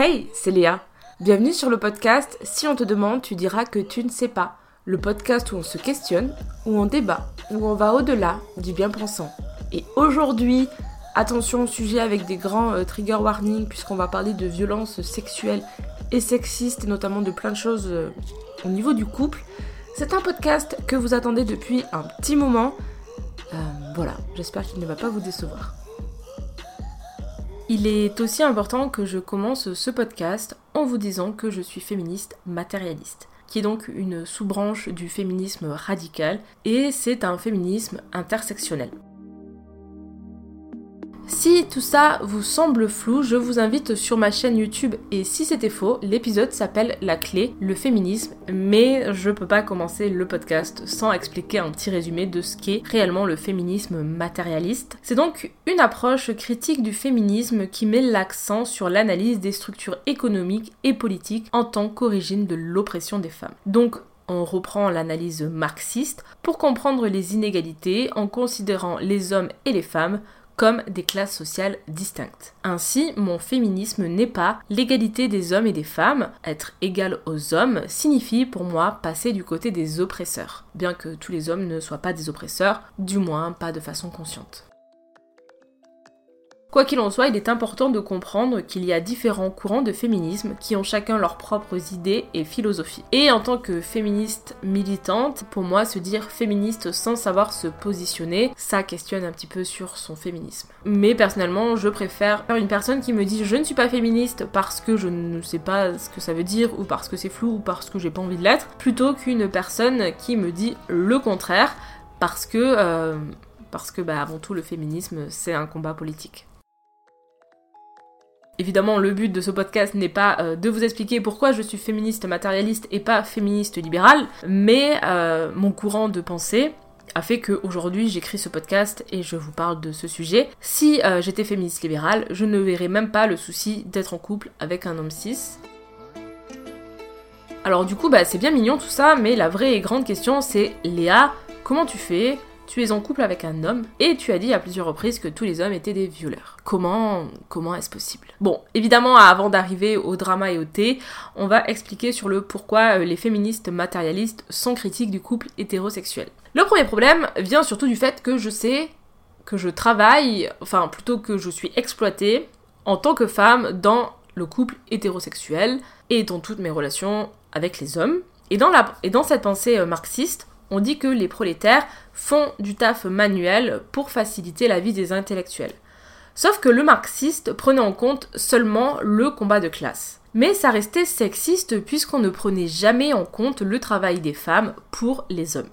Hey, c'est Léa. Bienvenue sur le podcast Si on te demande, tu diras que tu ne sais pas. Le podcast où on se questionne, où on débat, où on va au-delà du bien-pensant. Et aujourd'hui, attention au sujet avec des grands euh, trigger warnings puisqu'on va parler de violences sexuelles et sexistes et notamment de plein de choses euh, au niveau du couple. C'est un podcast que vous attendez depuis un petit moment. Euh, voilà, j'espère qu'il ne va pas vous décevoir. Il est aussi important que je commence ce podcast en vous disant que je suis féministe matérialiste, qui est donc une sous-branche du féminisme radical, et c'est un féminisme intersectionnel. Si tout ça vous semble flou, je vous invite sur ma chaîne YouTube et si c'était faux, l'épisode s'appelle La clé, le féminisme, mais je peux pas commencer le podcast sans expliquer un petit résumé de ce qu'est réellement le féminisme matérialiste. C'est donc une approche critique du féminisme qui met l'accent sur l'analyse des structures économiques et politiques en tant qu'origine de l'oppression des femmes. Donc on reprend l'analyse marxiste pour comprendre les inégalités en considérant les hommes et les femmes comme des classes sociales distinctes. Ainsi, mon féminisme n'est pas l'égalité des hommes et des femmes. Être égal aux hommes signifie pour moi passer du côté des oppresseurs, bien que tous les hommes ne soient pas des oppresseurs, du moins pas de façon consciente. Quoi qu'il en soit, il est important de comprendre qu'il y a différents courants de féminisme qui ont chacun leurs propres idées et philosophies. Et en tant que féministe militante, pour moi, se dire féministe sans savoir se positionner, ça questionne un petit peu sur son féminisme. Mais personnellement, je préfère une personne qui me dit je ne suis pas féministe parce que je ne sais pas ce que ça veut dire ou parce que c'est flou ou parce que j'ai pas envie de l'être, plutôt qu'une personne qui me dit le contraire parce que euh, parce que bah, avant tout le féminisme c'est un combat politique. Évidemment, le but de ce podcast n'est pas euh, de vous expliquer pourquoi je suis féministe matérialiste et pas féministe libérale, mais euh, mon courant de pensée a fait qu'aujourd'hui j'écris ce podcast et je vous parle de ce sujet. Si euh, j'étais féministe libérale, je ne verrais même pas le souci d'être en couple avec un homme cis. Alors du coup, bah, c'est bien mignon tout ça, mais la vraie et grande question c'est Léa, comment tu fais tu es en couple avec un homme et tu as dit à plusieurs reprises que tous les hommes étaient des violeurs. Comment, comment est-ce possible? Bon, évidemment, avant d'arriver au drama et au thé, on va expliquer sur le pourquoi euh, les féministes matérialistes sont critiques du couple hétérosexuel. Le premier problème vient surtout du fait que je sais que je travaille, enfin plutôt que je suis exploitée en tant que femme dans le couple hétérosexuel et dans toutes mes relations avec les hommes. Et dans, la, et dans cette pensée euh, marxiste, on dit que les prolétaires font du taf manuel pour faciliter la vie des intellectuels. Sauf que le marxiste prenait en compte seulement le combat de classe. Mais ça restait sexiste puisqu'on ne prenait jamais en compte le travail des femmes pour les hommes.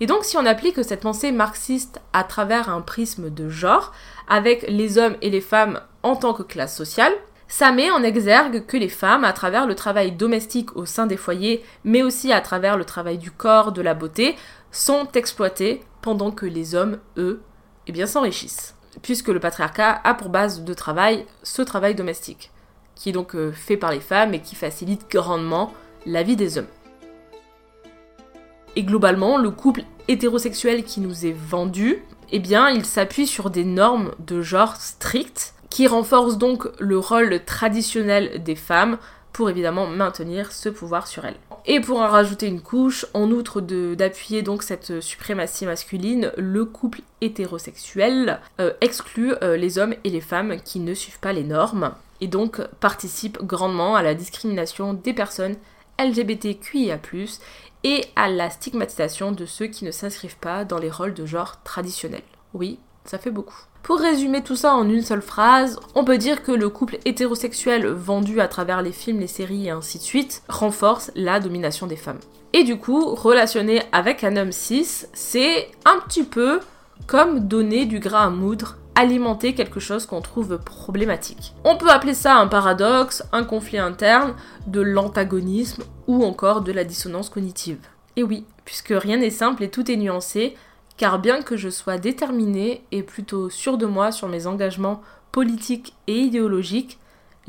Et donc si on applique cette pensée marxiste à travers un prisme de genre, avec les hommes et les femmes en tant que classe sociale, ça met en exergue que les femmes, à travers le travail domestique au sein des foyers, mais aussi à travers le travail du corps, de la beauté, sont exploitées pendant que les hommes, eux, eh bien s'enrichissent. Puisque le patriarcat a pour base de travail ce travail domestique, qui est donc euh, fait par les femmes et qui facilite grandement la vie des hommes. Et globalement, le couple hétérosexuel qui nous est vendu, eh bien, il s'appuie sur des normes de genre strictes qui renforce donc le rôle traditionnel des femmes pour évidemment maintenir ce pouvoir sur elles. Et pour en rajouter une couche, en outre d'appuyer donc cette suprématie masculine, le couple hétérosexuel euh, exclut euh, les hommes et les femmes qui ne suivent pas les normes et donc participe grandement à la discrimination des personnes LGBTQIA+, et à la stigmatisation de ceux qui ne s'inscrivent pas dans les rôles de genre traditionnels. Oui, ça fait beaucoup. Pour résumer tout ça en une seule phrase, on peut dire que le couple hétérosexuel vendu à travers les films, les séries et ainsi de suite renforce la domination des femmes. Et du coup, relationner avec un homme cis, c'est un petit peu comme donner du gras à moudre alimenter quelque chose qu'on trouve problématique. On peut appeler ça un paradoxe, un conflit interne, de l'antagonisme ou encore de la dissonance cognitive. Et oui, puisque rien n'est simple et tout est nuancé, car bien que je sois déterminée et plutôt sûre de moi sur mes engagements politiques et idéologiques,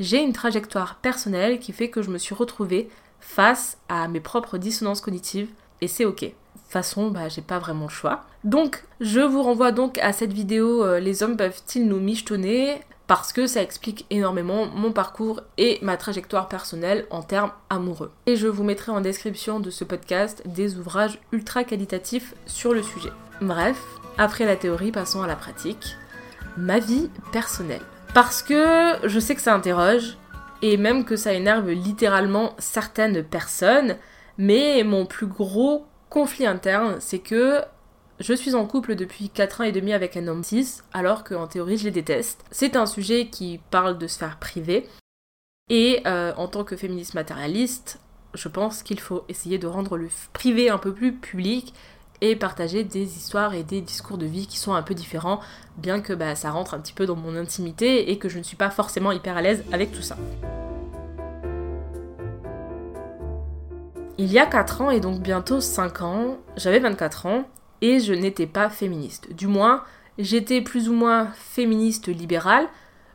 j'ai une trajectoire personnelle qui fait que je me suis retrouvée face à mes propres dissonances cognitives et c'est ok. De toute façon, bah, j'ai pas vraiment le choix. Donc, je vous renvoie donc à cette vidéo euh, Les hommes peuvent-ils nous michetonner? Parce que ça explique énormément mon parcours et ma trajectoire personnelle en termes amoureux. Et je vous mettrai en description de ce podcast des ouvrages ultra qualitatifs sur le sujet. Bref, après la théorie, passons à la pratique. Ma vie personnelle. Parce que je sais que ça interroge, et même que ça énerve littéralement certaines personnes, mais mon plus gros conflit interne, c'est que je suis en couple depuis 4 ans et demi avec un homme 6, alors qu'en théorie je les déteste. C'est un sujet qui parle de sphère privée, et euh, en tant que féministe matérialiste, je pense qu'il faut essayer de rendre le privé un peu plus public et partager des histoires et des discours de vie qui sont un peu différents, bien que bah, ça rentre un petit peu dans mon intimité et que je ne suis pas forcément hyper à l'aise avec tout ça. Il y a 4 ans et donc bientôt 5 ans, j'avais 24 ans et je n'étais pas féministe. Du moins, j'étais plus ou moins féministe libérale.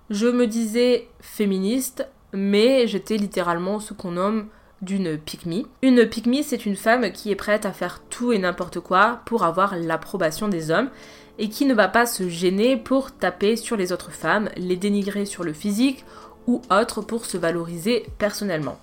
Je me disais féministe, mais j'étais littéralement ce qu'on nomme d'une pick Une pick c'est une femme qui est prête à faire tout et n'importe quoi pour avoir l'approbation des hommes et qui ne va pas se gêner pour taper sur les autres femmes, les dénigrer sur le physique ou autre pour se valoriser personnellement.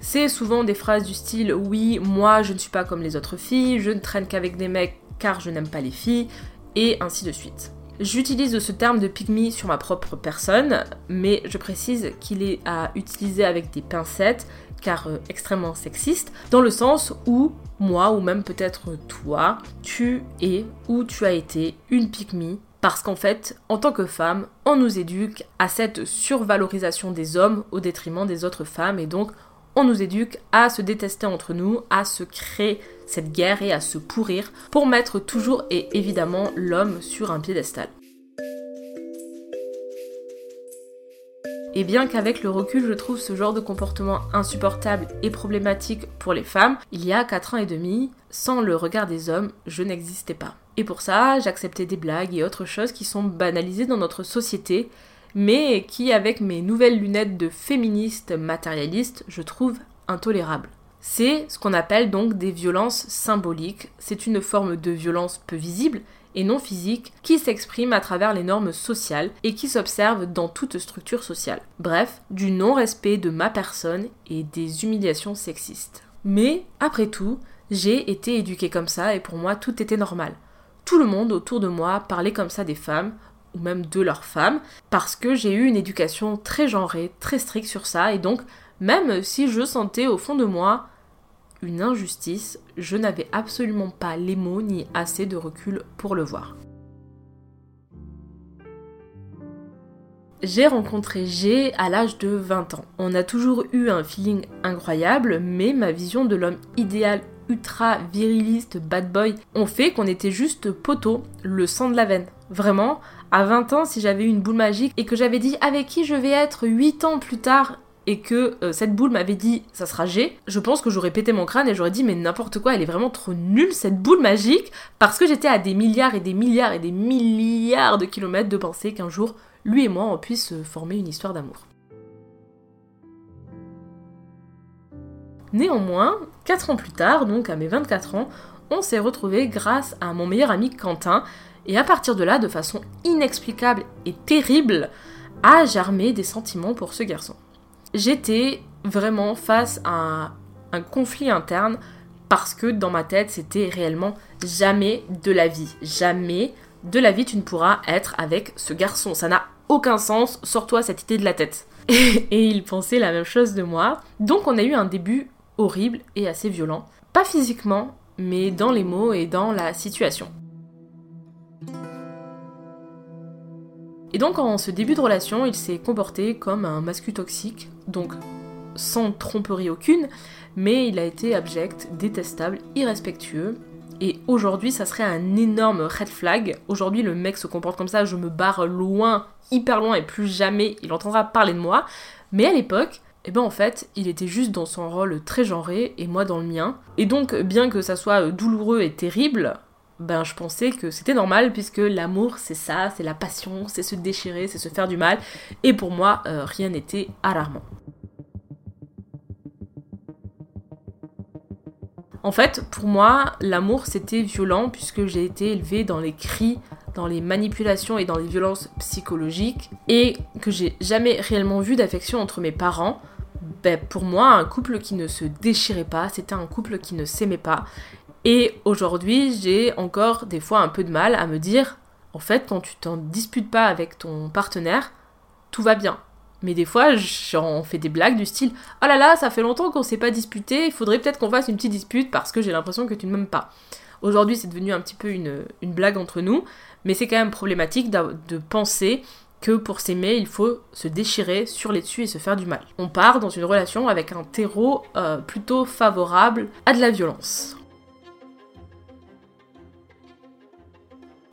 C'est souvent des phrases du style oui, moi je ne suis pas comme les autres filles, je ne traîne qu'avec des mecs car je n'aime pas les filles, et ainsi de suite. J'utilise ce terme de pygmy sur ma propre personne, mais je précise qu'il est à utiliser avec des pincettes, car euh, extrêmement sexiste, dans le sens où moi, ou même peut-être toi, tu es ou tu as été une pygmy, parce qu'en fait, en tant que femme, on nous éduque à cette survalorisation des hommes au détriment des autres femmes, et donc on nous éduque à se détester entre nous, à se créer cette guerre et à se pourrir pour mettre toujours et évidemment l'homme sur un piédestal. Et bien qu'avec le recul, je trouve ce genre de comportement insupportable et problématique pour les femmes, il y a 4 ans et demi, sans le regard des hommes, je n'existais pas. Et pour ça, j'acceptais des blagues et autres choses qui sont banalisées dans notre société mais qui, avec mes nouvelles lunettes de féministe matérialiste, je trouve intolérable. C'est ce qu'on appelle donc des violences symboliques. C'est une forme de violence peu visible et non physique qui s'exprime à travers les normes sociales et qui s'observe dans toute structure sociale. Bref, du non-respect de ma personne et des humiliations sexistes. Mais, après tout, j'ai été éduquée comme ça et pour moi tout était normal. Tout le monde autour de moi parlait comme ça des femmes, même de leurs femmes, parce que j'ai eu une éducation très genrée, très stricte sur ça, et donc même si je sentais au fond de moi une injustice, je n'avais absolument pas les mots ni assez de recul pour le voir. J'ai rencontré G à l'âge de 20 ans. On a toujours eu un feeling incroyable, mais ma vision de l'homme idéal ultra viriliste, bad boy, ont fait qu'on était juste poteau, le sang de la veine. Vraiment, à 20 ans, si j'avais eu une boule magique et que j'avais dit avec qui je vais être 8 ans plus tard et que euh, cette boule m'avait dit ça sera G, je pense que j'aurais pété mon crâne et j'aurais dit mais n'importe quoi, elle est vraiment trop nulle cette boule magique parce que j'étais à des milliards et des milliards et des milliards de kilomètres de penser qu'un jour lui et moi on puisse former une histoire d'amour. Néanmoins, 4 ans plus tard, donc à mes 24 ans, on s'est retrouvés grâce à mon meilleur ami Quentin, et à partir de là, de façon inexplicable et terrible, a germé des sentiments pour ce garçon. J'étais vraiment face à un, conflit interne parce que dans ma tête, c'était réellement jamais de la vie. Jamais de la vie tu ne pourras être avec ce garçon. Ça n'a aucun sens, sors-toi cette idée de la tête. Et, il pensait la même chose de moi. Donc on a eu un début horrible et assez violent. Pas physiquement, mais dans les mots et dans la situation. Et donc en ce début de relation, il s'est comporté comme un mascu toxique, donc sans tromperie aucune, mais il a été abject, détestable, irrespectueux. Et aujourd'hui, ça serait un énorme red flag. Aujourd'hui, le mec se comporte comme ça, je me barre loin, hyper loin, et plus jamais il entendra parler de moi. Mais à l'époque, eh ben en fait, il était juste dans son rôle très genré et moi dans le mien. Et donc, bien que ça soit douloureux et terrible, ben je pensais que c'était normal puisque l'amour c'est ça, c'est la passion, c'est se déchirer, c'est se faire du mal. Et pour moi, euh, rien n'était alarmant. En fait, pour moi, l'amour c'était violent puisque j'ai été élevée dans les cris dans les manipulations et dans les violences psychologiques et que j'ai jamais réellement vu d'affection entre mes parents, ben, pour moi, un couple qui ne se déchirait pas, c'était un couple qui ne s'aimait pas. Et aujourd'hui, j'ai encore des fois un peu de mal à me dire, en fait, quand tu t'en disputes pas avec ton partenaire, tout va bien. Mais des fois, j'en fais des blagues du style Oh là là, ça fait longtemps qu'on s'est pas disputé, il faudrait peut-être qu'on fasse une petite dispute parce que j'ai l'impression que tu ne m'aimes pas. Aujourd'hui, c'est devenu un petit peu une, blague entre nous, mais c'est quand même problématique de penser que pour s'aimer, il faut se déchirer sur les dessus et se faire du mal. On part dans une relation avec un terreau euh, plutôt favorable à de la violence.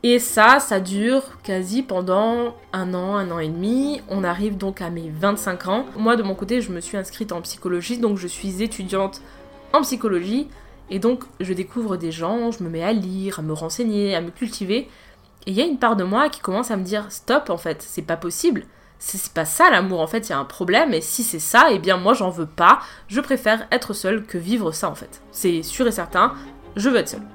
Et ça, ça dure quasi pendant un an, un an et demi. On arrive donc à mes 25 ans. Moi, de mon côté, je me suis inscrite en psychologie, donc je suis étudiante en psychologie. Et donc, je découvre des gens, je me mets à lire, à me renseigner, à me cultiver. Et il y a une part de moi qui commence à me dire stop, en fait, c'est pas possible. C'est pas ça l'amour, en fait, il y a un problème. Et si c'est ça, eh bien, moi, j'en veux pas. Je préfère être seule que vivre ça, en fait. C'est sûr et certain, je veux être seule.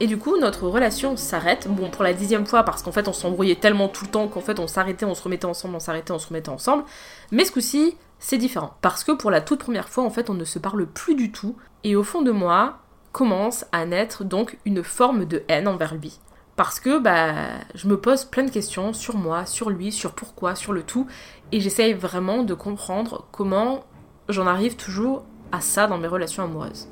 Et du coup, notre relation s'arrête. Bon, pour la dixième fois, parce qu'en fait, on s'embrouillait tellement tout le temps qu'en fait, on s'arrêtait, on se remettait ensemble, on s'arrêtait, on se remettait ensemble. Mais ce coup-ci, c'est différent. Parce que pour la toute première fois, en fait, on ne se parle plus du tout. Et au fond de moi, commence à naître donc une forme de haine envers lui. Parce que bah, je me pose plein de questions sur moi, sur lui, sur pourquoi, sur le tout. Et j'essaye vraiment de comprendre comment j'en arrive toujours à ça dans mes relations amoureuses.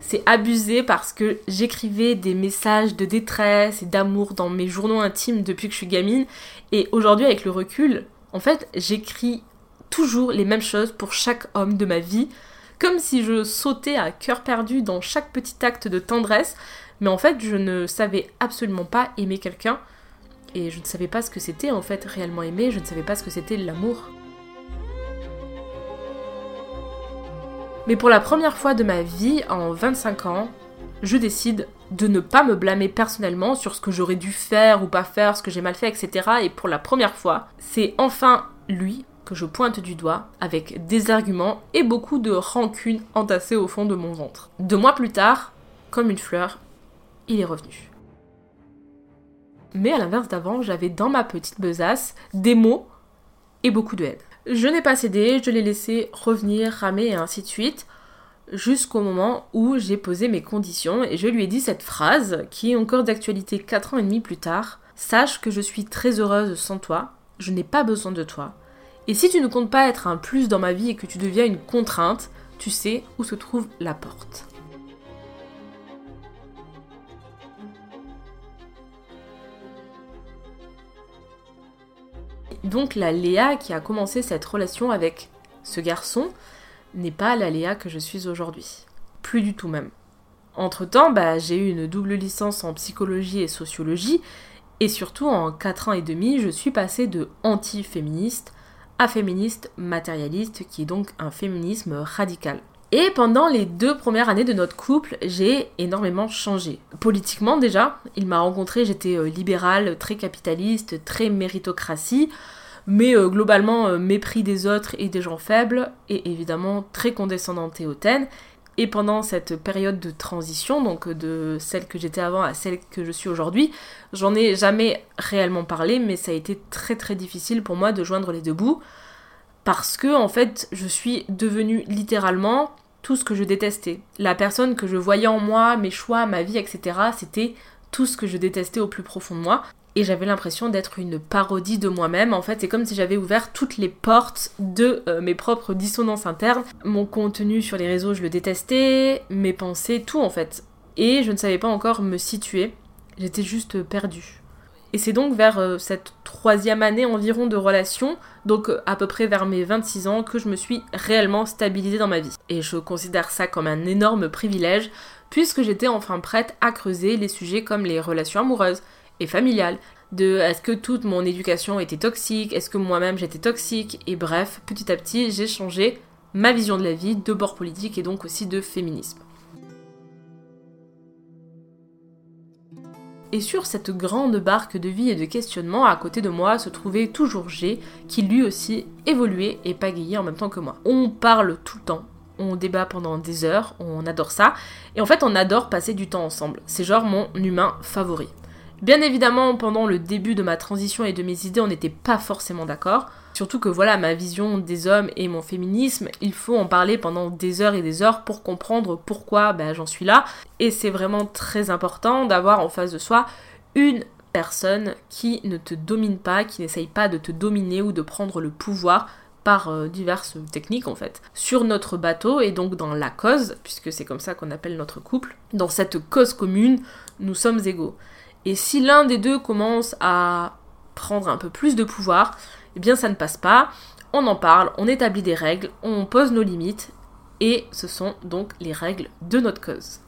C'est abusé parce que j'écrivais des messages de détresse et d'amour dans mes journaux intimes depuis que je suis gamine. Et aujourd'hui, avec le recul, en fait, j'écris toujours les mêmes choses pour chaque homme de ma vie, comme si je sautais à cœur perdu dans chaque petit acte de tendresse. Mais en fait, je ne savais absolument pas aimer quelqu'un. Et je ne savais pas ce que c'était en fait réellement aimer, je ne savais pas ce que c'était l'amour. Mais pour la première fois de ma vie, en 25 ans, je décide de ne pas me blâmer personnellement sur ce que j'aurais dû faire ou pas faire, ce que j'ai mal fait, etc. Et pour la première fois, c'est enfin lui que je pointe du doigt avec des arguments et beaucoup de rancune entassée au fond de mon ventre. Deux mois plus tard, comme une fleur, il est revenu. Mais à l'inverse d'avant, j'avais dans ma petite besace des mots et beaucoup de haine. Je n'ai pas cédé, je l'ai laissé revenir, ramer et ainsi de suite, jusqu'au moment où j'ai posé mes conditions et je lui ai dit cette phrase qui est encore d'actualité 4 ans et demi plus tard. Sache que je suis très heureuse sans toi, je n'ai pas besoin de toi. Et si tu ne comptes pas être un plus dans ma vie et que tu deviens une contrainte, tu sais où se trouve la porte. Donc la Léa qui a commencé cette relation avec ce garçon n'est pas la Léa que je suis aujourd'hui. Plus du tout même. Entre-temps, bah, j'ai eu une double licence en psychologie et sociologie, et surtout en 4 ans et demi, je suis passée de anti-féministe à féministe matérialiste, qui est donc un féminisme radical. Et pendant les deux premières années de notre couple, j'ai énormément changé. Politiquement déjà, il m'a rencontré, j'étais euh, libérale, très capitaliste, très méritocratie, mais euh, globalement euh, mépris des autres et des gens faibles, et évidemment très condescendante et hautaine. Et pendant cette période de transition, donc de celle que j'étais avant à celle que je suis aujourd'hui, j'en ai jamais réellement parlé, mais ça a été très très difficile pour moi de joindre les deux bouts parce que en fait je suis devenue littéralement tout ce que je détestais. La personne que je voyais en moi, mes choix, ma vie, etc., c'était tout ce que je détestais au plus profond de moi. Et j'avais l'impression d'être une parodie de moi-même. En fait, c'est comme si j'avais ouvert toutes les portes de euh, mes propres dissonances internes. Mon contenu sur les réseaux, je le détestais, mes pensées, tout en fait. Et je ne savais pas encore me situer. J'étais juste perdue. Et c'est donc vers euh, cette troisième année environ de relation, donc euh, à peu près vers mes 26 ans, que je me suis réellement stabilisée dans ma vie. Et je considère ça comme un énorme privilège, puisque j'étais enfin prête à creuser les sujets comme les relations amoureuses et familiales, de est-ce que toute mon éducation était toxique, est-ce que moi-même j'étais toxique, et bref, petit à petit j'ai changé ma vision de la vie, de bord politique et donc aussi de féminisme. Et sur cette grande barque de vie et de questionnement, à côté de moi se trouvait toujours G, qui lui aussi évoluait et pagayait en même temps que moi. On parle tout le temps, on débat pendant des heures, on adore ça. Et en fait, on adore passer du temps ensemble. C'est genre mon humain favori. Bien évidemment, pendant le début de ma transition et de mes idées, on n'était pas forcément d'accord. Surtout que voilà, ma vision des hommes et mon féminisme, il faut en parler pendant des heures et des heures pour comprendre pourquoi ben, j'en suis là. Et c'est vraiment très important d'avoir en face de soi une personne qui ne te domine pas, qui n'essaye pas de te dominer ou de prendre le pouvoir par euh, diverses techniques en fait, sur notre bateau et donc dans la cause, puisque c'est comme ça qu'on appelle notre couple, dans cette cause commune, nous sommes égaux. Et si l'un des deux commence à prendre un peu plus de pouvoir, eh bien ça ne passe pas. On en parle, on établit des règles, on pose nos limites, et ce sont donc les règles de notre cause.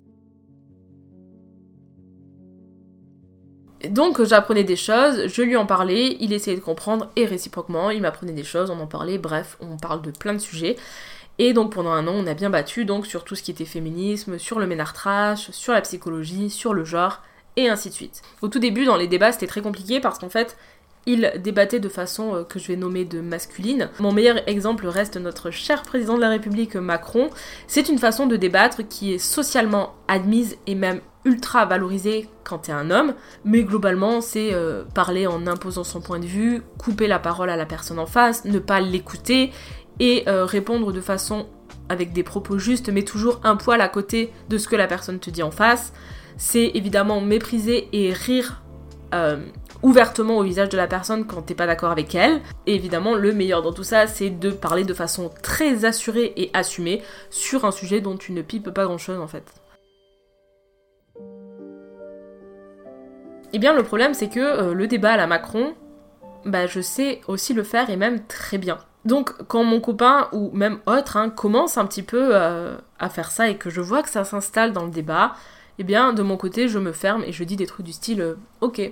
Donc j'apprenais des choses, je lui en parlais, il essayait de comprendre et réciproquement, il m'apprenait des choses, on en parlait, bref, on parle de plein de sujets. Et donc pendant un an, on a bien battu donc sur tout ce qui était féminisme, sur le ménartrage, sur la psychologie, sur le genre, et ainsi de suite. Au tout début, dans les débats, c'était très compliqué parce qu'en fait, il débattait de façon euh, que je vais nommer de masculine. Mon meilleur exemple reste notre cher président de la République Macron. C'est une façon de débattre qui est socialement admise et même ultra valorisée quand t'es un homme, mais globalement c'est euh, parler en imposant son point de vue, couper la parole à la personne en face, ne pas l'écouter et euh, répondre de façon avec des propos justes mais toujours un poil à côté de ce que la personne te dit en face c'est évidemment mépriser et rire euh, ouvertement au visage de la personne quand t'es pas d'accord avec elle. Et évidemment, le meilleur dans tout ça, c'est de parler de façon très assurée et assumée sur un sujet dont tu ne pipes pas grand chose en fait. Eh bien, le problème, c'est que euh, le débat à la Macron, bah, je sais aussi le faire et même très bien. Donc, quand mon copain ou même autre hein, commence un petit peu euh, à faire ça et que je vois que ça s'installe dans le débat, eh bien, de mon côté, je me ferme et je dis des trucs du style euh, Ok,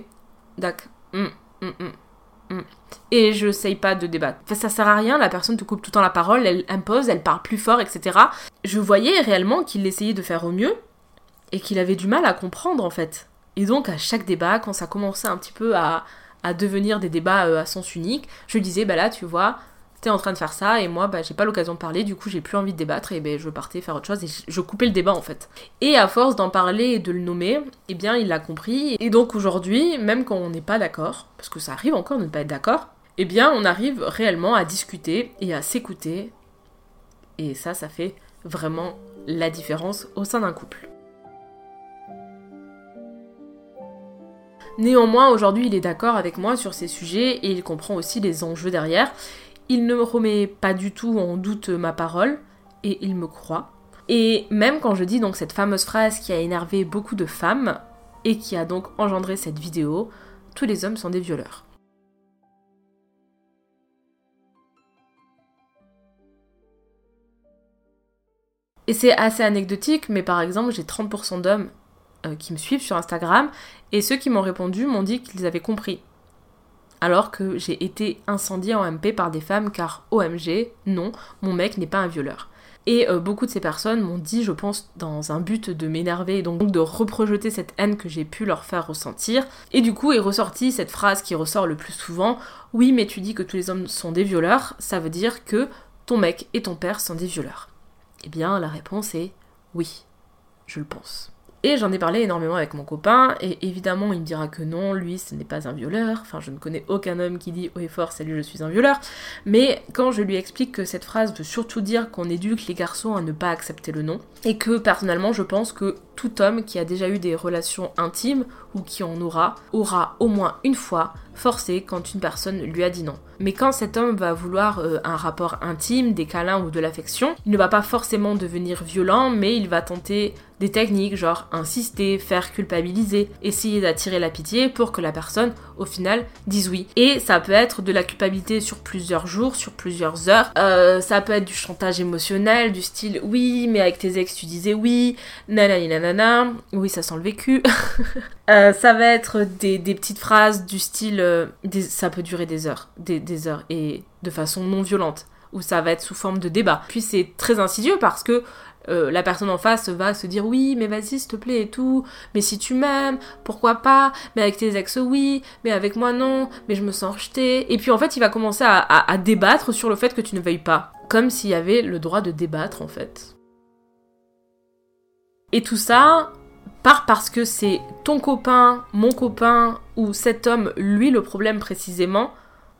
d'accord. Hum, hum, hum, et je sais pas de débattre. Enfin, ça sert à rien, la personne te coupe tout le temps la parole, elle impose, elle parle plus fort, etc. Je voyais réellement qu'il essayait de faire au mieux et qu'il avait du mal à comprendre en fait. Et donc, à chaque débat, quand ça commençait un petit peu à, devenir des débats euh, à sens unique, je disais Bah là, tu vois, t'es en train de faire ça et moi bah, j'ai pas l'occasion de parler du coup j'ai plus envie de débattre et ben je partais faire autre chose et je coupais le débat en fait et à force d'en parler et de le nommer eh bien il l'a compris et donc aujourd'hui même quand on n'est pas d'accord parce que ça arrive encore de ne pas être d'accord eh bien on arrive réellement à discuter et à s'écouter et ça ça fait vraiment la différence au sein d'un couple Néanmoins, aujourd'hui, il est d'accord avec moi sur ces sujets et il comprend aussi les enjeux derrière. Il ne me remet pas du tout en doute ma parole et il me croit. Et même quand je dis donc cette fameuse phrase qui a énervé beaucoup de femmes et qui a donc engendré cette vidéo, tous les hommes sont des violeurs. Et c'est assez anecdotique, mais par exemple, j'ai 30% d'hommes euh, qui me suivent sur Instagram, et ceux qui m'ont répondu m'ont dit qu'ils avaient compris alors que j'ai été incendiée en MP par des femmes car OMG, non, mon mec n'est pas un violeur. Et euh, beaucoup de ces personnes m'ont dit, je pense, dans un but de m'énerver et donc de reprojeter cette haine que j'ai pu leur faire ressentir. Et du coup est ressortie cette phrase qui ressort le plus souvent, oui mais tu dis que tous les hommes sont des violeurs, ça veut dire que ton mec et ton père sont des violeurs. Eh bien la réponse est oui, je le pense. Et j'en ai parlé énormément avec mon copain, et évidemment il me dira que non, lui ce n'est pas un violeur, enfin je ne connais aucun homme qui dit haut et fort salut je suis un violeur, mais quand je lui explique que cette phrase veut surtout dire qu'on éduque les garçons à ne pas accepter le non, et que personnellement je pense que tout homme qui a déjà eu des relations intimes, ou qui en aura, aura au moins une fois forcé quand une personne lui a dit non. Mais quand cet homme va vouloir euh, un rapport intime, des câlins ou de l'affection, il ne va pas forcément devenir violent, mais il va tenter des techniques genre insister, faire culpabiliser, essayer d'attirer la pitié pour que la personne au final dise oui. Et ça peut être de la culpabilité sur plusieurs jours, sur plusieurs heures. Euh, ça peut être du chantage émotionnel, du style oui, mais avec tes ex tu disais oui, nanani nanana, oui ça sent le vécu. Euh, ça va être des, petites phrases du style euh, ça peut durer des heures, des, heures et de façon non violente ou ça va être sous forme de débat. Puis c'est très insidieux parce que euh, la personne en face va se dire oui, mais vas-y, s'il te plaît et tout, mais si tu m'aimes, pourquoi pas, mais avec tes ex, oui, mais avec moi, non, mais je me sens rejetée. Et puis en fait, il va commencer à, débattre sur le fait que tu ne veuilles pas. comme s'il y avait le droit de débattre en fait. Et tout ça, part parce que c'est ton copain, mon copain ou cet homme, lui le problème précisément,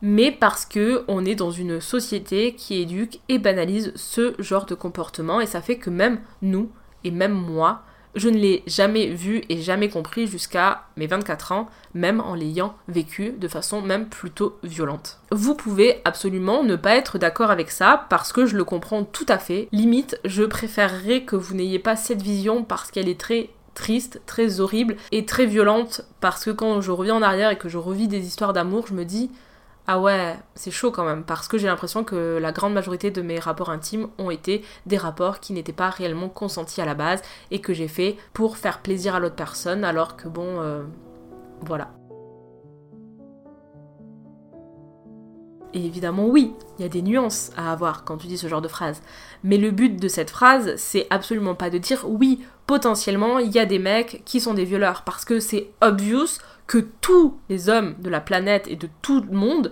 mais parce que on est dans une société qui éduque et banalise ce genre de comportement. Et ça fait que même nous et même moi, je ne l'ai jamais vu et jamais compris jusqu'à mes 24 ans, même en l'ayant vécu de façon même plutôt violente. Vous pouvez absolument ne pas être d'accord avec ça parce que je le comprends tout à fait. Limite, je préférerais que vous n'ayez pas cette vision parce qu'elle est très triste, très horrible et très violente parce que quand je reviens en arrière et que je revis des histoires d'amour, je me dis ah ouais, c'est chaud quand même, parce que j'ai l'impression que la grande majorité de mes rapports intimes ont été des rapports qui n'étaient pas réellement consentis à la base et que j'ai fait pour faire plaisir à l'autre personne, alors que bon, euh, voilà. Et évidemment, oui, il y a des nuances à avoir quand tu dis ce genre de phrase. Mais le but de cette phrase, c'est absolument pas de dire oui, potentiellement, il y a des mecs qui sont des violeurs, parce que c'est obvious que tous les hommes de la planète et de tout le monde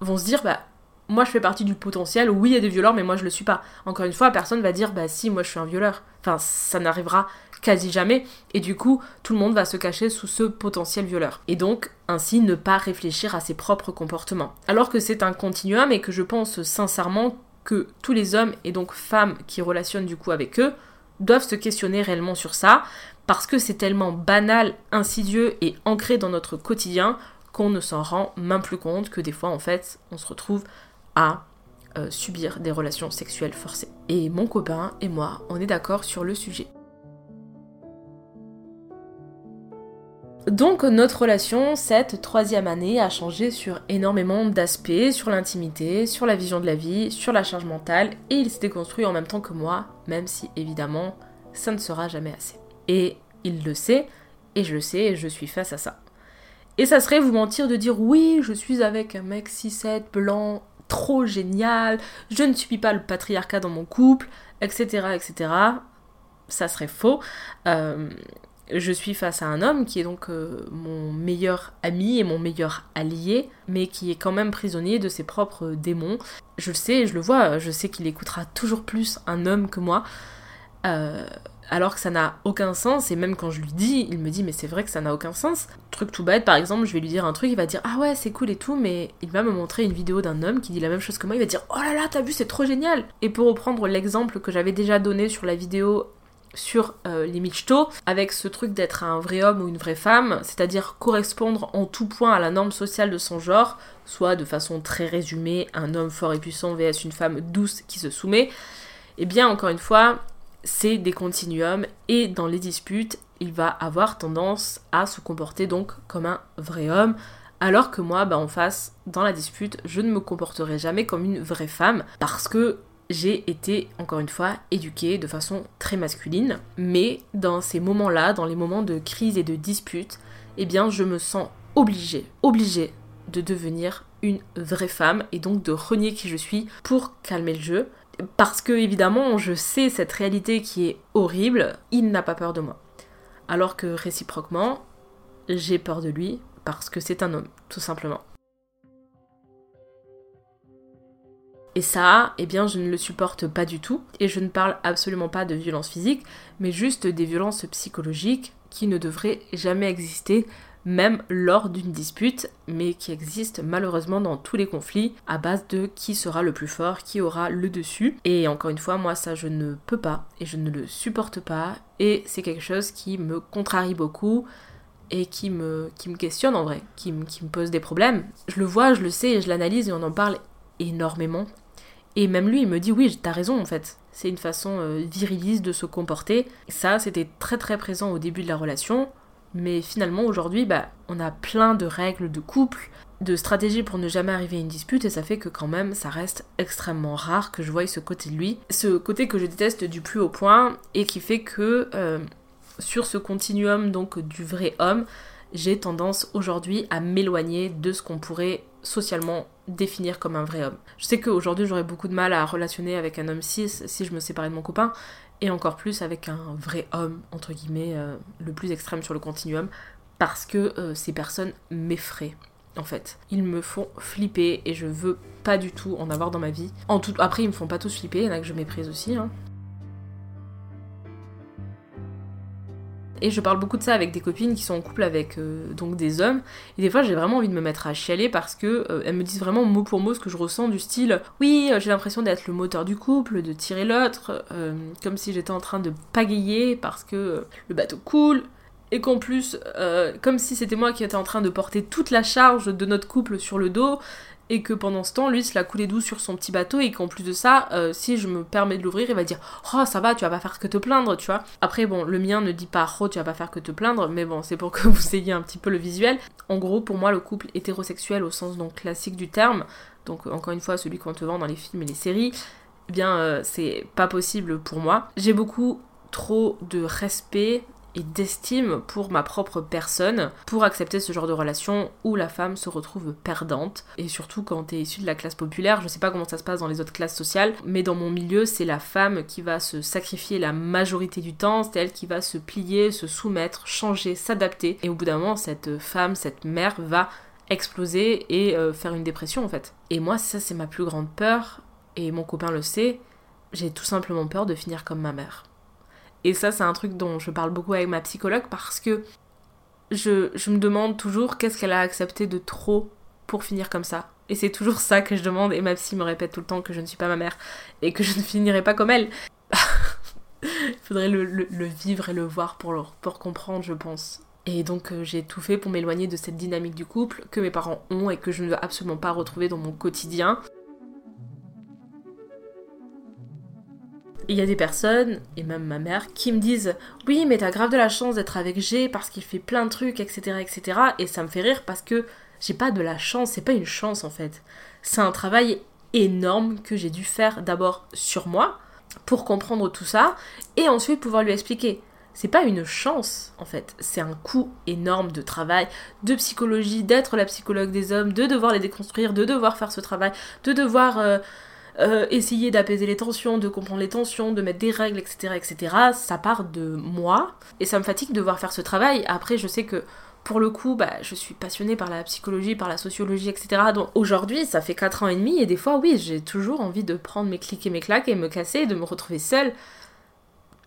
vont se dire bah moi je fais partie du potentiel, oui il y a des violeurs mais moi je le suis pas. Encore une fois, personne va dire bah si moi je suis un violeur. Enfin ça n'arrivera quasi jamais et du coup tout le monde va se cacher sous ce potentiel violeur. Et donc ainsi ne pas réfléchir à ses propres comportements. Alors que c'est un continuum et que je pense sincèrement que tous les hommes et donc femmes qui relationnent du coup avec eux doivent se questionner réellement sur ça parce que c'est tellement banal, insidieux et ancré dans notre quotidien qu'on ne s'en rend même plus compte que des fois en fait on se retrouve à euh, subir des relations sexuelles forcées. Et mon copain et moi, on est d'accord sur le sujet. Donc notre relation, cette troisième année, a changé sur énormément d'aspects, sur l'intimité, sur la vision de la vie, sur la charge mentale, et il s'est déconstruit en même temps que moi, même si évidemment ça ne sera jamais assez. Et il le sait, et je le sais, et je suis face à ça. Et ça serait vous mentir de dire oui, je suis avec un mec 6-7 blanc, trop génial, je ne subis pas le patriarcat dans mon couple, etc. etc. Ça serait faux. Euh, je suis face à un homme qui est donc euh, mon meilleur ami et mon meilleur allié, mais qui est quand même prisonnier de ses propres démons. Je le sais, je le vois, je sais qu'il écoutera toujours plus un homme que moi. Euh, alors que ça n'a aucun sens, et même quand je lui dis, il me dit mais c'est vrai que ça n'a aucun sens. Truc tout bête, par exemple, je vais lui dire un truc, il va dire ah ouais c'est cool et tout, mais il va me montrer une vidéo d'un homme qui dit la même chose que moi, il va dire oh là là t'as vu c'est trop génial. Et pour reprendre l'exemple que j'avais déjà donné sur la vidéo sur euh, les michto, avec ce truc d'être un vrai homme ou une vraie femme, c'est-à-dire correspondre en tout point à la norme sociale de son genre, soit de façon très résumée, un homme fort et puissant vs une femme douce qui se soumet, et eh bien encore une fois, c'est des continuums et dans les disputes, il va avoir tendance à se comporter donc comme un vrai homme, alors que moi, bah, en face, dans la dispute, je ne me comporterai jamais comme une vraie femme parce que j'ai été, encore une fois, éduquée de façon très masculine. Mais dans ces moments-là, dans les moments de crise et de dispute, eh bien, je me sens obligée, obligée de devenir une vraie femme et donc de renier qui je suis pour calmer le jeu parce que évidemment je sais cette réalité qui est horrible, il n'a pas peur de moi. Alors que réciproquement, j'ai peur de lui parce que c'est un homme, tout simplement. Et ça, eh bien, je ne le supporte pas du tout. Et je ne parle absolument pas de violence physique, mais juste des violences psychologiques qui ne devraient jamais exister même lors d'une dispute, mais qui existe malheureusement dans tous les conflits à base de qui sera le plus fort, qui aura le dessus. Et encore une fois, moi ça je ne peux pas et je ne le supporte pas et c'est quelque chose qui me contrarie beaucoup et qui me, qui me questionne en vrai, qui, qui me pose des problèmes. Je le vois, je le sais et je l'analyse et on en parle énormément. Et même lui, il me dit oui, t'as raison en fait. C'est une façon euh, viriliste de se comporter. Ça, c'était très très présent au début de la relation. Mais finalement, aujourd'hui, bah, on a plein de règles de couple, de stratégies pour ne jamais arriver à une dispute, et ça fait que quand même, ça reste extrêmement rare que je voie ce côté de lui. Ce côté que je déteste du plus haut point, et qui fait que euh, sur ce continuum donc du vrai homme, j'ai tendance aujourd'hui à m'éloigner de ce qu'on pourrait socialement définir comme un vrai homme. Je sais qu'aujourd'hui j'aurais beaucoup de mal à relationner avec un homme cis si je me séparais de mon copain, et encore plus avec un vrai homme, entre guillemets, euh, le plus extrême sur le continuum, parce que euh, ces personnes m'effraient. en fait. Ils me font flipper et je veux pas du tout en avoir dans ma vie. En tout... Après, ils me font pas tous flipper, il y en a que je méprise aussi. Hein. Et je parle beaucoup de ça avec des copines qui sont en couple avec euh, donc des hommes. Et des fois, j'ai vraiment envie de me mettre à chialer parce que euh, elles me disent vraiment mot pour mot ce que je ressens du style oui, euh, j'ai l'impression d'être le moteur du couple, de tirer l'autre, comme si j'étais en train de pagayer parce que le bateau coule. Et qu'en plus, comme si c'était moi qui étais en train de porter toute la charge de notre couple sur le dos, et que pendant ce temps, lui, se l'a coulé doux sur son petit bateau et qu'en plus de ça, euh, si je me permets de l'ouvrir, il va dire Oh, ça va, tu vas pas faire que te plaindre, tu vois. Après, bon, le mien ne dit pas Oh, tu vas pas faire que te plaindre, mais bon, c'est pour que vous ayez un petit peu le visuel. En gros, pour moi, le couple hétérosexuel au sens donc classique du terme, donc encore une fois, celui qu'on te vend dans les films et les séries, eh bien, euh, c'est pas possible pour moi. J'ai beaucoup trop de respect et d'estime pour ma propre personne pour accepter ce genre de relation où la femme se retrouve perdante. Et surtout quand t'es issu de la classe populaire, je sais pas comment ça se passe dans les autres classes sociales, mais dans mon milieu, c'est la femme qui va se sacrifier la majorité du temps, c'est elle qui va se plier, se soumettre, changer, s'adapter. Et au bout d'un moment, cette femme, cette mère va exploser et euh, faire une dépression en fait. Et moi, ça c'est ma plus grande peur, et mon copain le sait, j'ai tout simplement peur de finir comme ma mère. Et ça, c'est un truc dont je parle beaucoup avec ma psychologue parce que je, me demande toujours qu'est-ce qu'elle a accepté de trop pour finir comme ça. Et c'est toujours ça que je demande, et ma psy me répète tout le temps que je ne suis pas ma mère et que je ne finirai pas comme elle. Il faudrait le, vivre et le voir pour, pour comprendre, je pense. Et donc euh, j'ai tout fait pour m'éloigner de cette dynamique du couple que mes parents ont et que je ne veux absolument pas retrouver dans mon quotidien. Il y a des personnes, et même ma mère, qui me disent Oui, mais t'as grave de la chance d'être avec G parce qu'il fait plein de trucs, etc., etc. Et ça me fait rire parce que j'ai pas de la chance, c'est pas une chance en fait. C'est un travail énorme que j'ai dû faire d'abord sur moi pour comprendre tout ça et ensuite pouvoir lui expliquer. C'est pas une chance en fait, c'est un coût énorme de travail, de psychologie, d'être la psychologue des hommes, de devoir les déconstruire, de devoir faire ce travail, de devoir. Euh, euh, essayer d'apaiser les tensions, de comprendre les tensions, de mettre des règles, etc., etc. Ça part de moi et ça me fatigue de devoir faire ce travail. Après, je sais que pour le coup, bah, je suis passionnée par la psychologie, par la sociologie, etc. Donc aujourd'hui, ça fait 4 ans et demi et des fois, oui, j'ai toujours envie de prendre mes clics et mes claques et me casser de me retrouver seule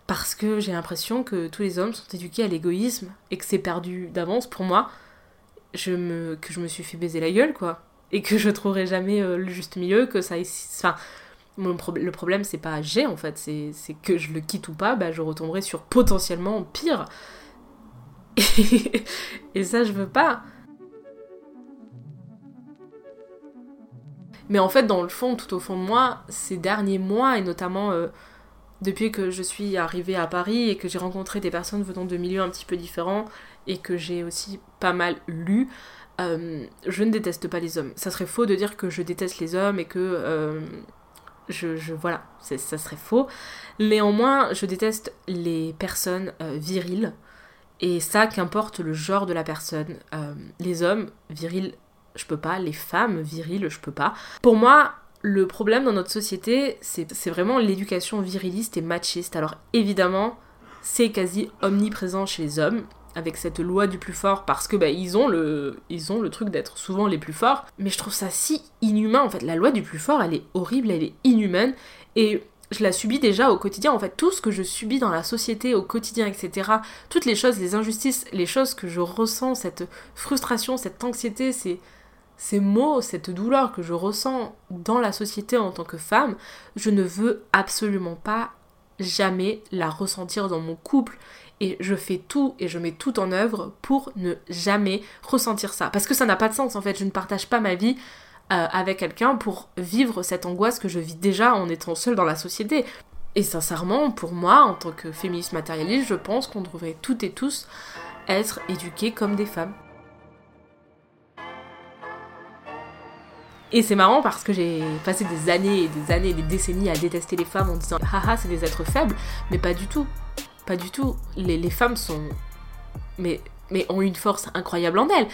parce que j'ai l'impression que tous les hommes sont éduqués à l'égoïsme et que c'est perdu d'avance pour moi. Je me, que je me suis fait baiser la gueule, quoi et que je trouverai jamais euh, le juste milieu, que ça... Enfin, le problème c'est pas j'ai en fait, c'est que je le quitte ou pas, bah, je retomberai sur potentiellement pire. Et, ça je veux pas. Mais en fait, dans le fond, tout au fond de moi, ces derniers mois, et notamment euh, depuis que je suis arrivée à Paris et que j'ai rencontré des personnes venant de milieux un petit peu différents et que j'ai aussi pas mal lu, euh, je ne déteste pas les hommes. Ça serait faux de dire que je déteste les hommes et que euh, je, voilà, ça serait faux. Néanmoins, je déteste les personnes euh, viriles. Et ça, qu'importe le genre de la personne. les hommes virils, je peux pas. Les femmes viriles, je peux pas. Pour moi, le problème dans notre société, c'est vraiment l'éducation viriliste et machiste. Alors évidemment, c'est quasi omniprésent chez les hommes avec cette loi du plus fort parce que bah, ils ont le truc d'être souvent les plus forts. Mais je trouve ça si inhumain en fait. La loi du plus fort elle est horrible elle est inhumaine. Et je la subis déjà au quotidien. En fait tout ce que je subis dans la société au quotidien etc toutes les choses les injustices les choses que je ressens cette frustration cette anxiété ces ces mots cette douleur que je ressens dans la société en tant que femme je ne veux absolument pas jamais la ressentir dans mon couple et je fais tout et je mets tout en œuvre pour ne jamais ressentir ça. Parce que ça n'a pas de sens en fait, je ne partage pas ma vie euh, avec quelqu'un pour vivre cette angoisse que je vis déjà en étant seule dans la société. Et sincèrement, pour moi, en tant que féministe matérialiste, je pense qu'on devrait toutes et tous être éduqués comme des femmes. Et c'est marrant parce que j'ai passé des années et des années, des décennies à détester les femmes en disant haha c'est des êtres faibles, mais pas du tout. Pas du tout. Les, femmes sont. Mais, mais ont une force incroyable en elles.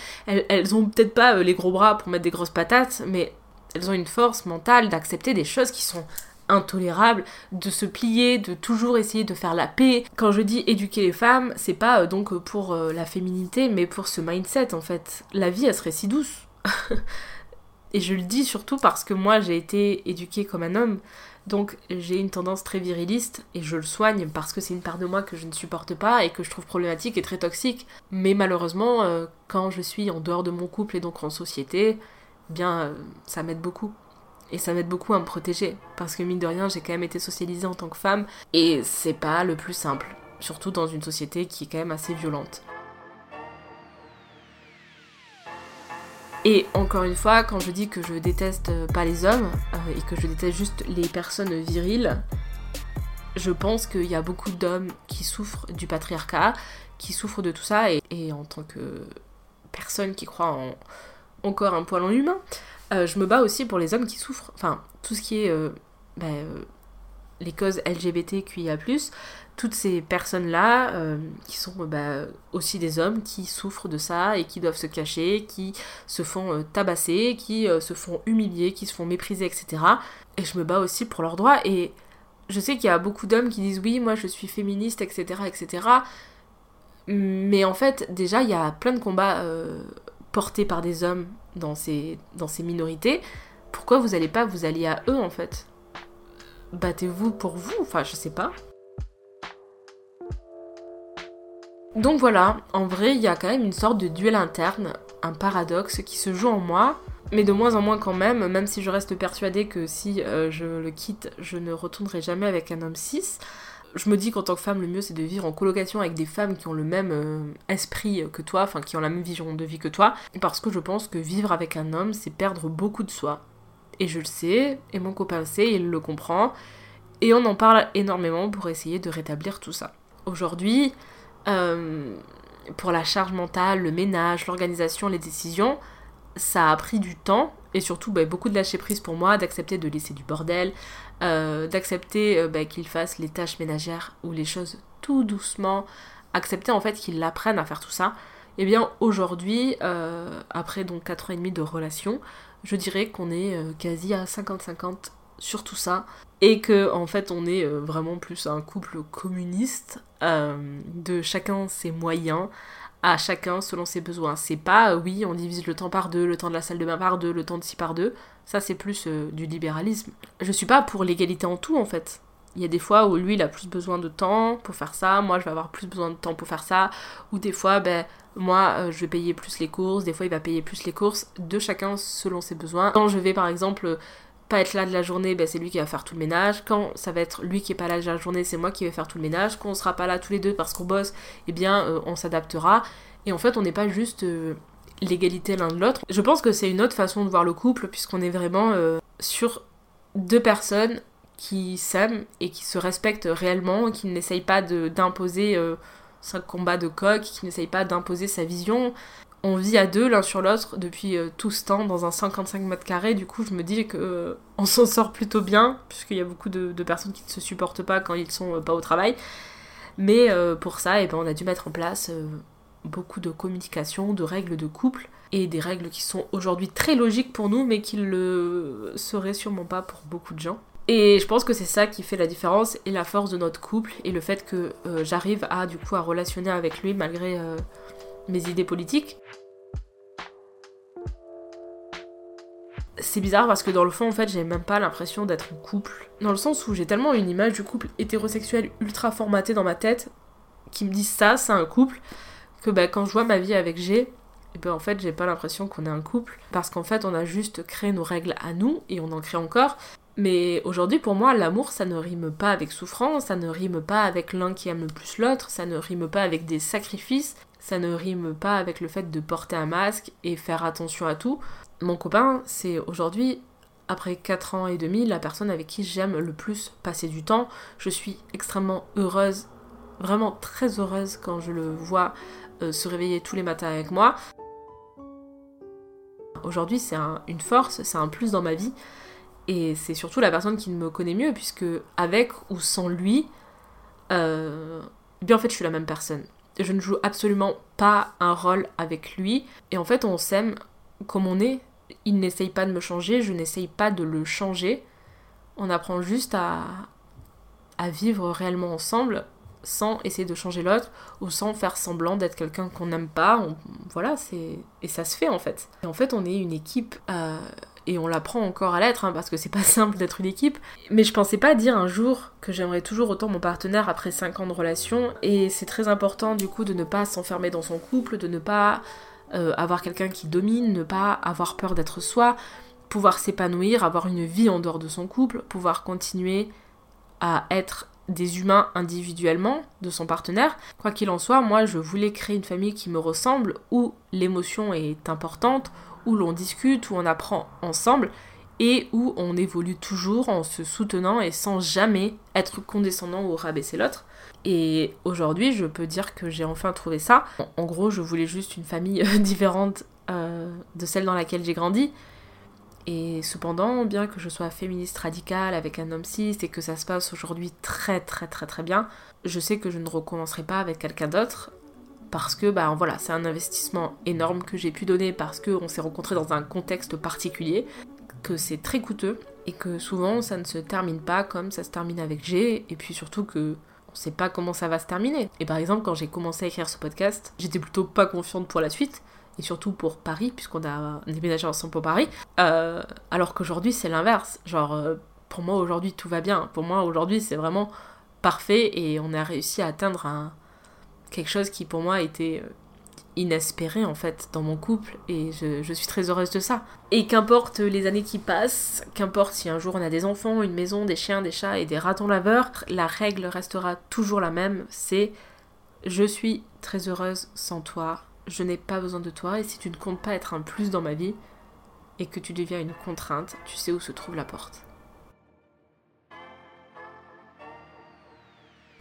Elles, ont peut-être pas euh, les gros bras pour mettre des grosses patates, mais elles ont une force mentale d'accepter des choses qui sont intolérables, de se plier, de toujours essayer de faire la paix. Quand je dis éduquer les femmes, c'est pas euh, donc pour euh, la féminité, mais pour ce mindset en fait. La vie, elle serait si douce Et je le dis surtout parce que moi j'ai été éduquée comme un homme, donc j'ai une tendance très viriliste et je le soigne parce que c'est une part de moi que je ne supporte pas et que je trouve problématique et très toxique. Mais malheureusement, euh, quand je suis en dehors de mon couple et donc en société, eh bien euh, ça m'aide beaucoup. Et ça m'aide beaucoup à me protéger. Parce que mine de rien, j'ai quand même été socialisée en tant que femme. Et c'est pas le plus simple. Surtout dans une société qui est quand même assez violente. Et encore une fois, quand je dis que je déteste pas les hommes euh, et que je déteste juste les personnes viriles, je pense qu'il y a beaucoup d'hommes qui souffrent du patriarcat, qui souffrent de tout ça, et, en tant que personne qui croit en encore un poil en humain, euh, je me bats aussi pour les hommes qui souffrent. Enfin, tout ce qui est euh, bah, les causes LGBTQIA, toutes ces personnes-là, euh, qui sont bah, aussi des hommes, qui souffrent de ça et qui doivent se cacher, qui se font euh, tabasser, qui euh, se font humilier, qui se font mépriser, etc. Et je me bats aussi pour leurs droits. Et je sais qu'il y a beaucoup d'hommes qui disent oui, moi je suis féministe, etc. etc. Mais en fait, déjà, il y a plein de combats portés par des hommes dans ces, dans ces minorités. Pourquoi vous n'allez pas vous allier à eux, en fait? Battez-vous pour vous, enfin, je sais pas. Donc voilà, en vrai, il y a quand même une sorte de duel interne, un paradoxe qui se joue en moi, mais de moins en moins quand même, même si je reste persuadée que si euh, je le quitte, je ne retournerai jamais avec un homme cis. Je me dis qu'en tant que femme, le mieux c'est de vivre en colocation avec des femmes qui ont le même euh, esprit que toi, enfin qui ont la même vision de vie que toi, parce que je pense que vivre avec un homme, c'est perdre beaucoup de soi. Et je le sais, et mon copain le sait, il le comprend, et on en parle énormément pour essayer de rétablir tout ça. Aujourd'hui, euh, pour la charge mentale, le ménage, l'organisation, les décisions, ça a pris du temps et surtout bah, beaucoup de lâcher prise pour moi, d'accepter de laisser du bordel, euh, d'accepter euh, bah, qu'il fasse les tâches ménagères ou les choses tout doucement, accepter en fait qu'il apprenne à faire tout ça. Et eh bien aujourd'hui, après donc 4 ans et demi de relation, je dirais qu'on est quasi à 50-50 sur tout ça et que en fait on est euh, vraiment plus un couple communiste euh, de chacun ses moyens à chacun selon ses besoins. C'est pas euh, oui on divise le temps par deux, le temps de la salle de bain par deux, le temps de ci par deux. Ça c'est plus du libéralisme. Je suis pas pour l'égalité en tout en fait. Il y a des fois où lui il a plus besoin de temps pour faire ça, moi je vais avoir plus besoin de temps pour faire ça, ou des fois ben moi je vais payer plus les courses, des fois il va payer plus les courses, de chacun selon ses besoins. Quand je vais par exemple pas être là de la journée, ben c'est lui qui va faire tout le ménage. Quand ça va être lui qui est pas là de la journée, c'est moi qui vais faire tout le ménage. Quand on sera pas là tous les deux parce qu'on bosse, eh bien euh, on s'adaptera. Et en fait, on n'est pas juste euh, l'égalité l'un de l'autre. Je pense que c'est une autre façon de voir le couple puisqu'on est vraiment euh, sur deux personnes qui s'aiment et qui se respectent réellement, qui n'essayent pas d'imposer sa combat de coq, qui n'essayent pas d'imposer sa vision, on vit à deux l'un sur l'autre depuis euh, tout ce temps dans un 55 mètres carrés. Du coup, je me dis que euh, on s'en sort plutôt bien, puisqu'il y a beaucoup de, personnes qui ne se supportent pas quand ils sont euh, pas au travail. Mais pour ça, eh ben, on a dû mettre en place beaucoup de communication, de règles de couple, et des règles qui sont aujourd'hui très logiques pour nous, mais qui le seraient sûrement pas pour beaucoup de gens. Et je pense que c'est ça qui fait la différence et la force de notre couple, et le fait que j'arrive à du coup à relationner avec lui malgré mes idées politiques. C'est bizarre parce que dans le fond, en fait, j'ai même pas l'impression d'être en couple. Dans le sens où j'ai tellement une image du couple hétérosexuel ultra formatée dans ma tête qui me dit ça, c'est un couple, que bah, quand je vois ma vie avec G, et eh ben en fait, j'ai pas l'impression qu'on est un couple parce qu'en fait, on a juste créé nos règles à nous et on en crée encore. Mais aujourd'hui, pour moi, l'amour, ça ne rime pas avec souffrance, ça ne rime pas avec l'un qui aime le plus l'autre, ça ne rime pas avec des sacrifices, ça ne rime pas avec le fait de porter un masque et faire attention à tout. Mon copain, c'est aujourd'hui, après 4 ans et demi, la personne avec qui j'aime le plus passer du temps. Je suis extrêmement heureuse, vraiment très heureuse quand je le vois euh, se réveiller tous les matins avec moi. Aujourd'hui, c'est une force, c'est un plus dans ma vie. Et c'est surtout la personne qui me connaît mieux, puisque avec ou sans lui, euh, bien en fait, je suis la même personne je ne joue absolument pas un rôle avec lui. Et en fait, on s'aime comme on est. Il n'essaye pas de me changer, je n'essaye pas de le changer. On apprend juste à, à vivre réellement ensemble sans essayer de changer l'autre ou sans faire semblant d'être quelqu'un qu'on n'aime pas. voilà, c'est et ça se fait en fait. Et en fait, on est une équipe euh, et on l'apprend encore à l'être hein, parce que c'est pas simple d'être une équipe. Mais je pensais pas dire un jour que j'aimerais toujours autant mon partenaire après 5 ans de relation et c'est très important du coup de ne pas s'enfermer dans son couple, de ne pas euh, avoir quelqu'un qui domine, ne pas avoir peur d'être soi, pouvoir s'épanouir, avoir une vie en dehors de son couple, pouvoir continuer à être des humains individuellement de son partenaire. Quoi qu'il en soit, moi je voulais créer une famille qui me ressemble, où l'émotion est importante, où l'on discute, où on apprend ensemble et où on évolue toujours en se soutenant et sans jamais être condescendant ou rabaisser l'autre. Et aujourd'hui, je peux dire que j'ai enfin trouvé ça. En gros, je voulais juste une famille différente euh, de celle dans laquelle j'ai grandi. Et cependant, bien que je sois féministe radicale avec un homme cis et que ça se passe aujourd'hui très très très très bien, je sais que je ne recommencerai pas avec quelqu'un d'autre parce que bah voilà, c'est un investissement énorme que j'ai pu donner parce qu'on s'est rencontrés dans un contexte particulier, que c'est très coûteux et que souvent ça ne se termine pas comme ça se termine avec G et puis surtout que on sait pas comment ça va se terminer. Et par exemple, quand j'ai commencé à écrire ce podcast, j'étais plutôt pas confiante pour la suite et surtout pour Paris, puisqu'on a déménagé ensemble pour Paris. Euh, alors qu'aujourd'hui, c'est l'inverse. Genre, euh, pour moi, aujourd'hui, tout va bien. Pour moi, aujourd'hui, c'est vraiment parfait et on a réussi à atteindre un, quelque chose qui, pour moi, était euh, inespéré, en fait, dans mon couple. Et je, je suis très heureuse de ça. Et qu'importe les années qui passent, qu'importe si un jour on a des enfants, une maison, des chiens, des chats et des ratons laveurs, la règle restera toujours la même. C'est je suis très heureuse sans toi je n'ai pas besoin de toi et si tu ne comptes pas être un plus dans ma vie et que tu deviens une contrainte, tu sais où se trouve la porte.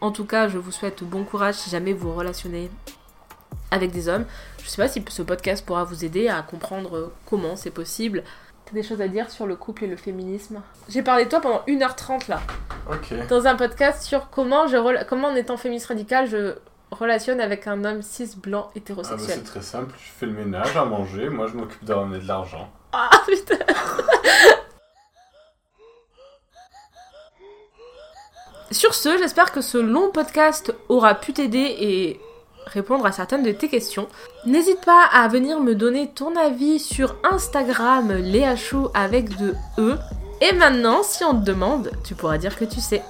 En tout cas, je vous souhaite bon courage si jamais vous relationnez avec des hommes. Je sais pas si ce podcast pourra vous aider à comprendre comment c'est possible. T'as des choses à dire sur le couple et le féminisme? J'ai parlé de toi pendant 1h30 là. Ok. Dans un podcast sur comment, je, comment en étant féministe radical, je relationne avec un homme cis blanc hétérosexuel ah bah, C'est très simple, je fais le ménage, à manger, moi je m'occupe de ramener de l'argent. Ah putain Sur ce, j'espère que ce long podcast aura pu t'aider et répondre à certaines de tes questions. N'hésite pas à venir me donner ton avis sur Instagram, Léa Chou avec de E. Et maintenant, si on te demande, tu pourras dire que tu sais.